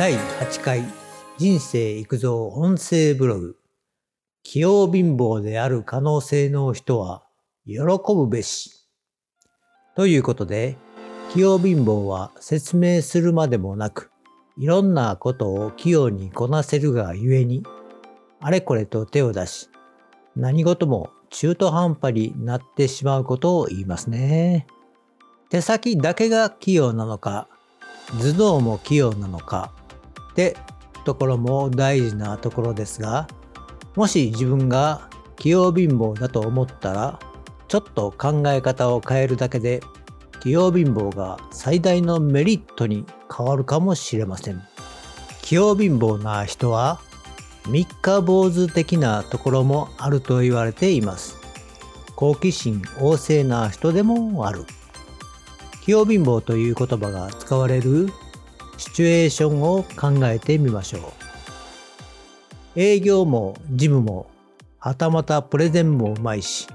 第8回人生育造音声ブログ器用貧乏である可能性の人は喜ぶべしということで器用貧乏は説明するまでもなくいろんなことを器用にこなせるがゆえにあれこれと手を出し何事も中途半端になってしまうことを言いますね。手先だけが器用なのか頭脳も器用なのかってところも大事なところですがもし自分が器用貧乏だと思ったらちょっと考え方を変えるだけで器用貧乏が最大のメリットに変わるかもしれません。器用貧乏な人は三日坊主的なところもあると言われています。好奇心旺盛な人でもある。器用貧乏という言葉が使われるシチュエーションを考えてみましょう。営業も事務もはたまたプレゼンもうまいし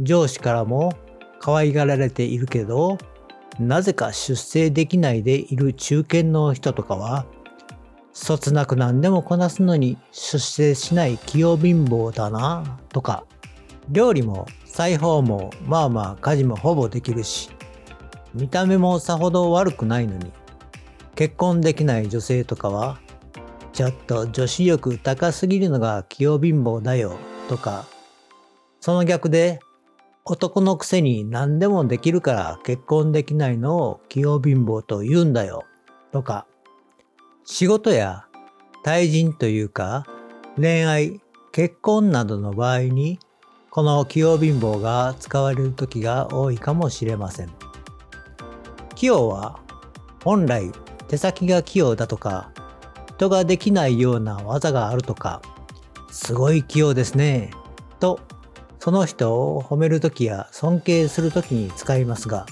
上司からも可愛がられているけどなぜか出世できないでいる中堅の人とかはそつなく何でもこなすのに出世しない器用貧乏だなとか料理も裁縫もまあまあ家事もほぼできるし見た目もさほど悪くないのに結婚できない女性とかはちょっと女子力高すぎるのが器用貧乏だよとかその逆で男のくせに何でもできるから結婚できないのを器用貧乏と言うんだよとか仕事や対人というか恋愛結婚などの場合にこの器用貧乏が使われる時が多いかもしれません。器用は本来手先が器用だとか人ができないような技があるとかすごい器用ですねとその人を褒める時や尊敬する時に使いますが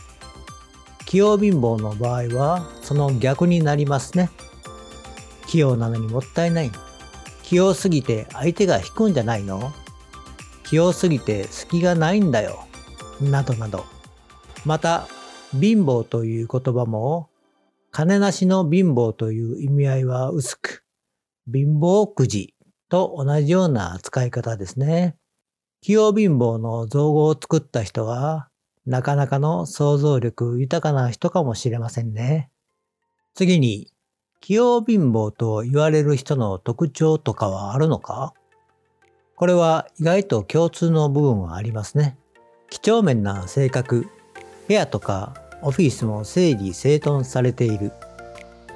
器用貧乏の場合はその逆になりますね。器用なのにもったいない。器用すぎて相手が引くんじゃないの。器用すぎて隙がないんだよ。などなど。また貧乏という言葉も、金なしの貧乏という意味合いは薄く、貧乏くじと同じような使い方ですね。器用貧乏の造語を作った人は、なかなかの想像力豊かな人かもしれませんね。次に、器用貧乏と言われる人の特徴とかはあるのか？これは意外と共通の部分はありますね。几帳面な性格、部屋とかオフィスも整理整頓されている。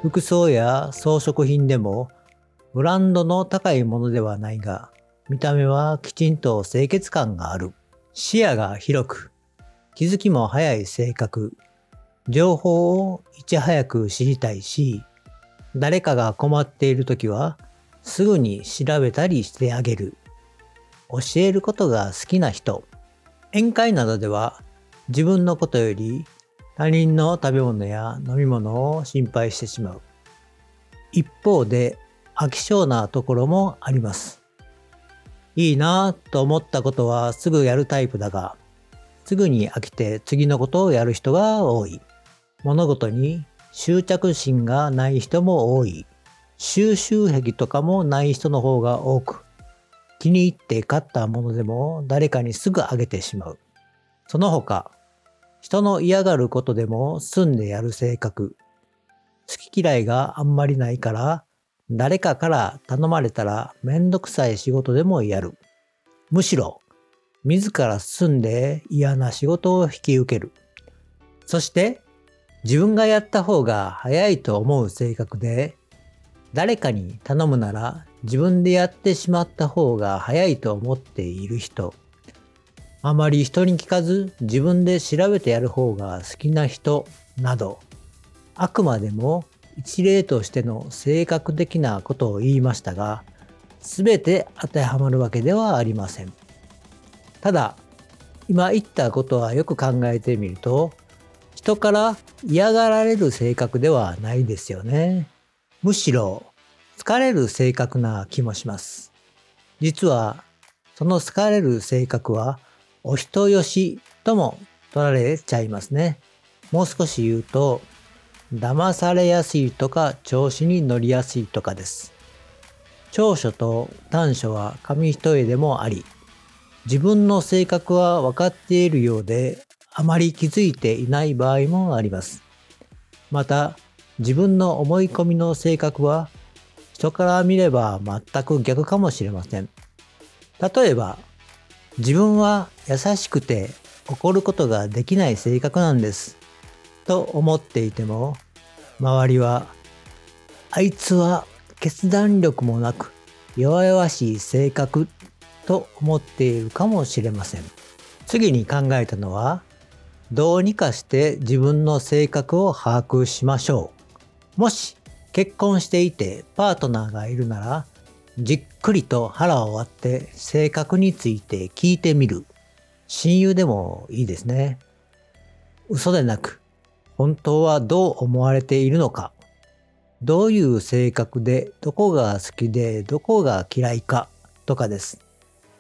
服装や装飾品でもブランドの高いものではないが、見た目はきちんと清潔感がある。視野が広く、気づきも早い性格。情報をいち早く知りたいし、誰かが困っている時はすぐに調べたりしてあげる。教えることが好きな人。宴会などでは自分のことより他人の食べ物や飲み物を心配してしまう。一方で飽き性なところもあります。いいなぁと思ったことはすぐやるタイプだが、すぐに飽きて次のことをやる人が多い。物事に執着心がない人も多い。収集癖とかもない人の方が多く、気に入って買ったものでも誰かにすぐあげてしまう。その他、人の嫌がることでも済んでやる性格。好き嫌いがあんまりないから、誰かから頼まれたらめんどくさい仕事でもやる。むしろ、自ら進んで嫌な仕事を引き受ける。そして、自分がやった方が早いと思う性格で、誰かに頼むなら自分でやってしまった方が早いと思っている人。あまり人に聞かず自分で調べてやる方が好きな人など、あくまでも一例としての性格的なことを言いましたが、すべて当てはまるわけではありません。ただ、今言ったことはよく考えてみると、人から嫌がられる性格ではないですよね。むしろ疲れる性格な気もします。実は、その疲れる性格はお人よしとも取られちゃいますね。もう少し言うと、騙されやすいとか調子に乗りやすいとかです。長所と短所は紙一重でもあり、自分の性格は分かっているようで、あまり気づいていない場合もあります。また、自分の思い込みの性格は、人から見れば全く逆かもしれません。例えば、自分は優しくて怒ることができない性格なんです。と思っていても、周りは、あいつは決断力もなく弱々しい性格と思っているかもしれません。次に考えたのは、どうにかして自分の性格を把握しましょう。もし結婚していてパートナーがいるなら、じっくりと腹を割って性格について聞いてみる。親友でもいいですね。嘘でなく、本当はどう思われているのか、どういう性格でどこが好きでどこが嫌いかとかです。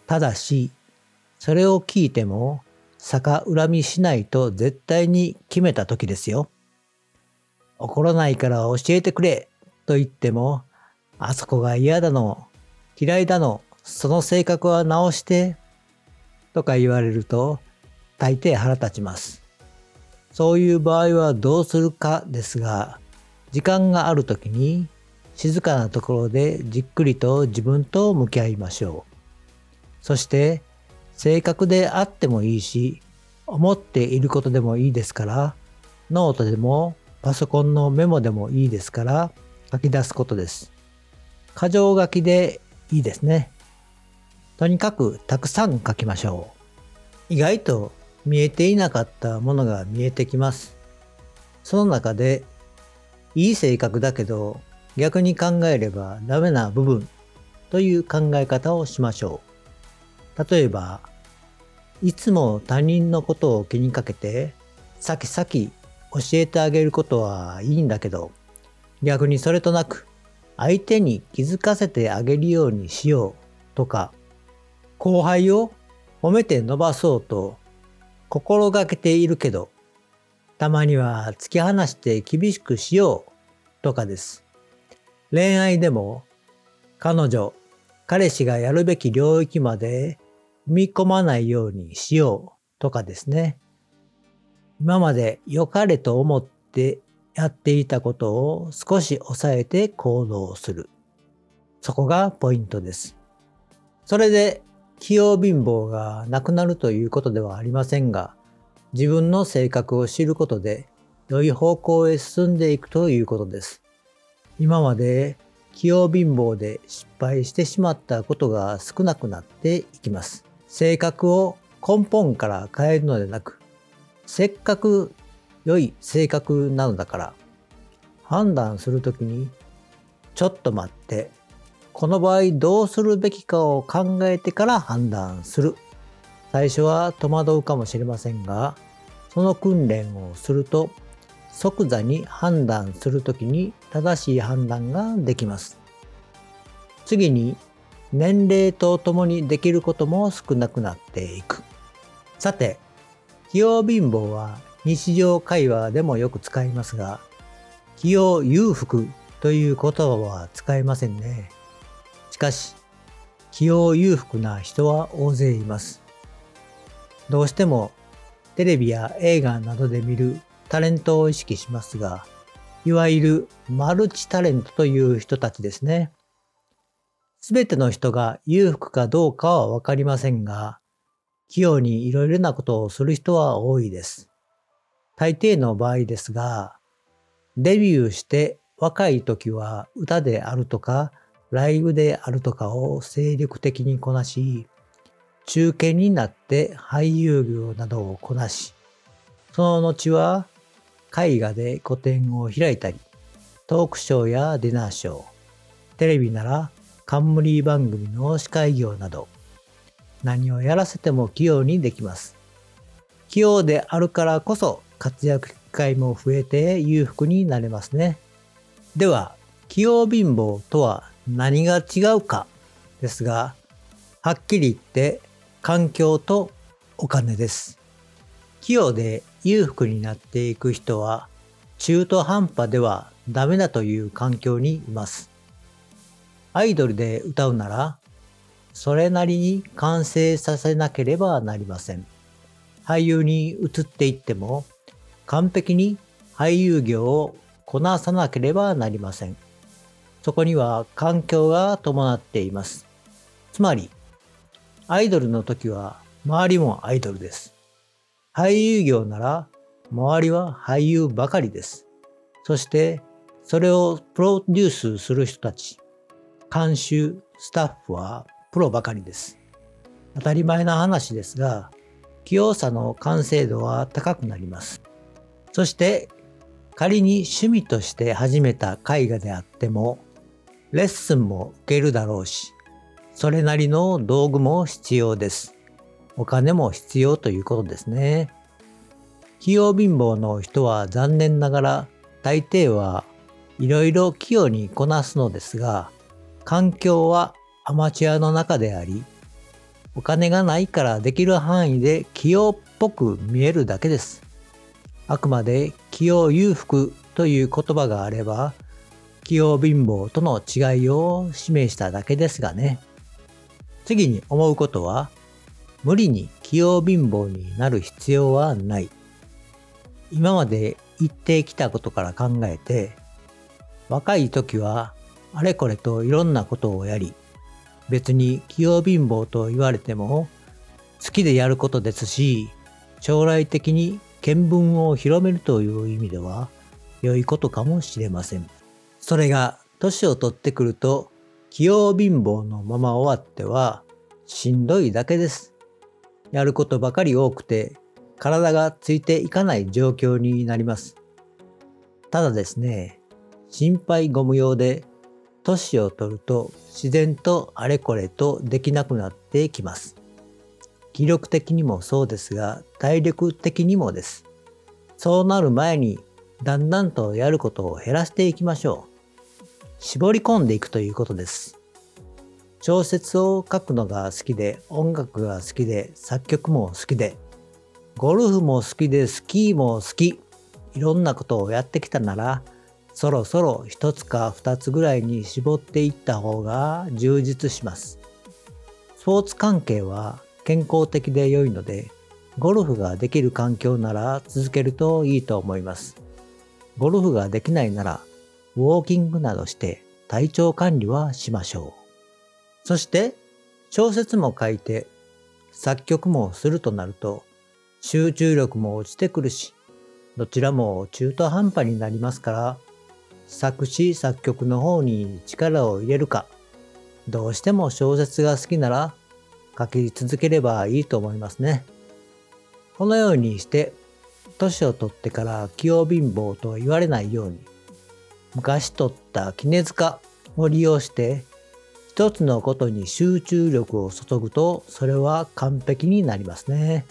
ただし、それを聞いても逆恨みしないと絶対に決めた時ですよ。怒らないから教えてくれと言っても、あそこが嫌だの、嫌いだの、その性格は直してとか言われると大抵腹立ちます。そういう場合はどうするかですが、時間がある時に静かなところでじっくりと自分と向き合いましょう。そして性格であってもいいし、思っていることでもいいですから、ノートでもパソコンのメモでもいいですから書き出すことです。箇条書きでいいですね。とにかくたくさん書きましょう。意外と見えていなかったものが見えてきます。その中で、いい性格だけど逆に考えればダメな部分という考え方をしましょう。例えば、いつも他人のことを気にかけて、先々教えてあげることはいいんだけど、逆にそれとなく、相手に気づかせてあげるようにしようとか、後輩を褒めて伸ばそうと心がけているけど、たまには突き放して厳しくしようとかです。恋愛でも彼女、彼氏がやるべき領域まで踏み込まないようにしようとかですね。今まで良かれと思ってやっていたことを少し抑えて行動する。そこがポイントです。それで器用貧乏がなくなるということではありませんが、自分の性格を知ることで良い方向へ進んでいくということです。今まで器用貧乏で失敗してしまったことが少なくなっていきます。性格を根本から変えるのでなく、せっかく良い性格なのだから、判断するときに、ちょっと待って、この場合どうするべきかを考えてから判断する。最初は戸惑うかもしれませんが、その訓練をすると、即座に判断するときに正しい判断ができます。次に、年齢とともにできることも少なくなっていく。さて、器用貧乏は日常会話でもよく使いますが、器用裕福という言葉は使えませんね。しかし、器用裕福な人は大勢います。どうしてもテレビや映画などで見るタレントを意識しますが、いわゆるマルチタレントという人たちですね。すべての人が裕福かどうかはわかりませんが、器用にいろいろなことをする人は多いです。大抵の場合ですが、デビューして若い時は歌であるとか、ライブであるとかを精力的にこなし、中堅になって俳優業などをこなし、その後は絵画で個展を開いたり、トークショーやディナーショー、テレビなら冠番組の司会業など、何をやらせても器用にできます。器用であるからこそ活躍機会も増えて裕福になれますね。では、器用貧乏とは何が違うかですが、はっきり言って環境とお金です。器用で裕福になっていく人は中途半端ではダメだという環境にいます。アイドルで歌うなら、それなりに完成させなければなりません。俳優に移っていっても、完璧に俳優業をこなさなければなりません。そこには環境が伴っています。つまり、アイドルの時は周りもアイドルです。俳優業なら周りは俳優ばかりです。そしてそれをプロデュースする人たち、監修、スタッフはプロばかりです。当たり前な話ですが、器用さの完成度は高くなります。そして仮に趣味として始めた絵画であっても、レッスンも受けるだろうし、それなりの道具も必要です。お金も必要ということですね。器用貧乏の人は残念ながら大抵はいろいろ器用にこなすのですが、環境はアマチュアの中であり、お金がないからできる範囲で器用っぽく見えるだけです。あくまで器用裕福という言葉があれば、器用貧乏との違いを示しただけですがね。次に思うことは、無理に器用貧乏になる必要はない。今まで言ってきたことから考えて、若い時はあれこれといろんなことをやり、別に器用貧乏と言われても好きでやることですし、将来的に見聞を広めるという意味では良いことかもしれません。それが年を取ってくると器用貧乏のまま終わってはしんどいだけです。やることばかり多くて体がついていかない状況になります。ただですね、心配ご無用で年を取ると自然とあれこれとできなくなってきます。気力的にもそうですが体力的にもです。そうなる前にだんだんとやることを減らしていきましょう。絞り込んでいくということです。小説を書くのが好きで、音楽が好きで、作曲も好きで、ゴルフも好きで、スキーも好き、いろんなことをやってきたなら、そろそろ一つか二つぐらいに絞っていった方が充実します。スポーツ関係は健康的で良いので、ゴルフができる環境なら続けるといいと思います。ゴルフができないならウォーキングなどして体調管理はしましょう。そして小説も書いて作曲もするとなると集中力も落ちてくるし、どちらも中途半端になりますから、作詞作曲の方に力を入れるか、どうしても小説が好きなら書き続ければいいと思いますね。このようにして、年を取ってから器用貧乏と言われないように、昔取った絹塚を利用して一つのことに集中力を注ぐとそれは完璧になりますね。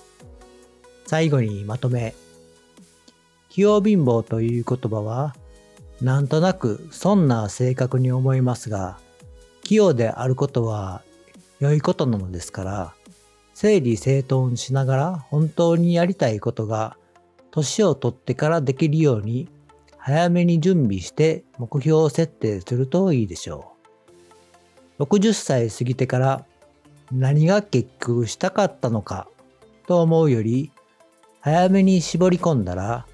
最後にまとめ。器用貧乏という言葉はなんとなくそんな性格に思いますが器用であることは良いことなのですから整理整頓しながら本当にやりたいことが年を取ってからできるように早めに準備して目標を設定するといいでしょう。60歳過ぎてから何が結局したかったのかと思うより早めに絞り込んだら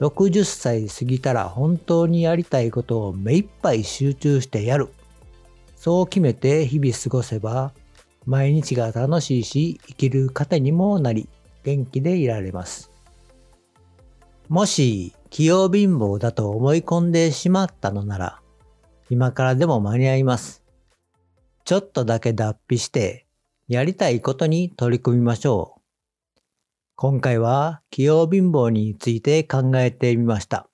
60歳過ぎたら本当にやりたいことを目いっぱい集中してやる。そう決めて日々過ごせば毎日が楽しいし生きる糧にもなり元気でいられます。もし器用貧乏だと思い込んでしまったのなら、今からでも間に合います。ちょっとだけ脱皮して、やりたいことに取り組みましょう。今回は器用貧乏について考えてみました。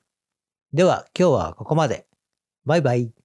では今日はここまで。バイバイ。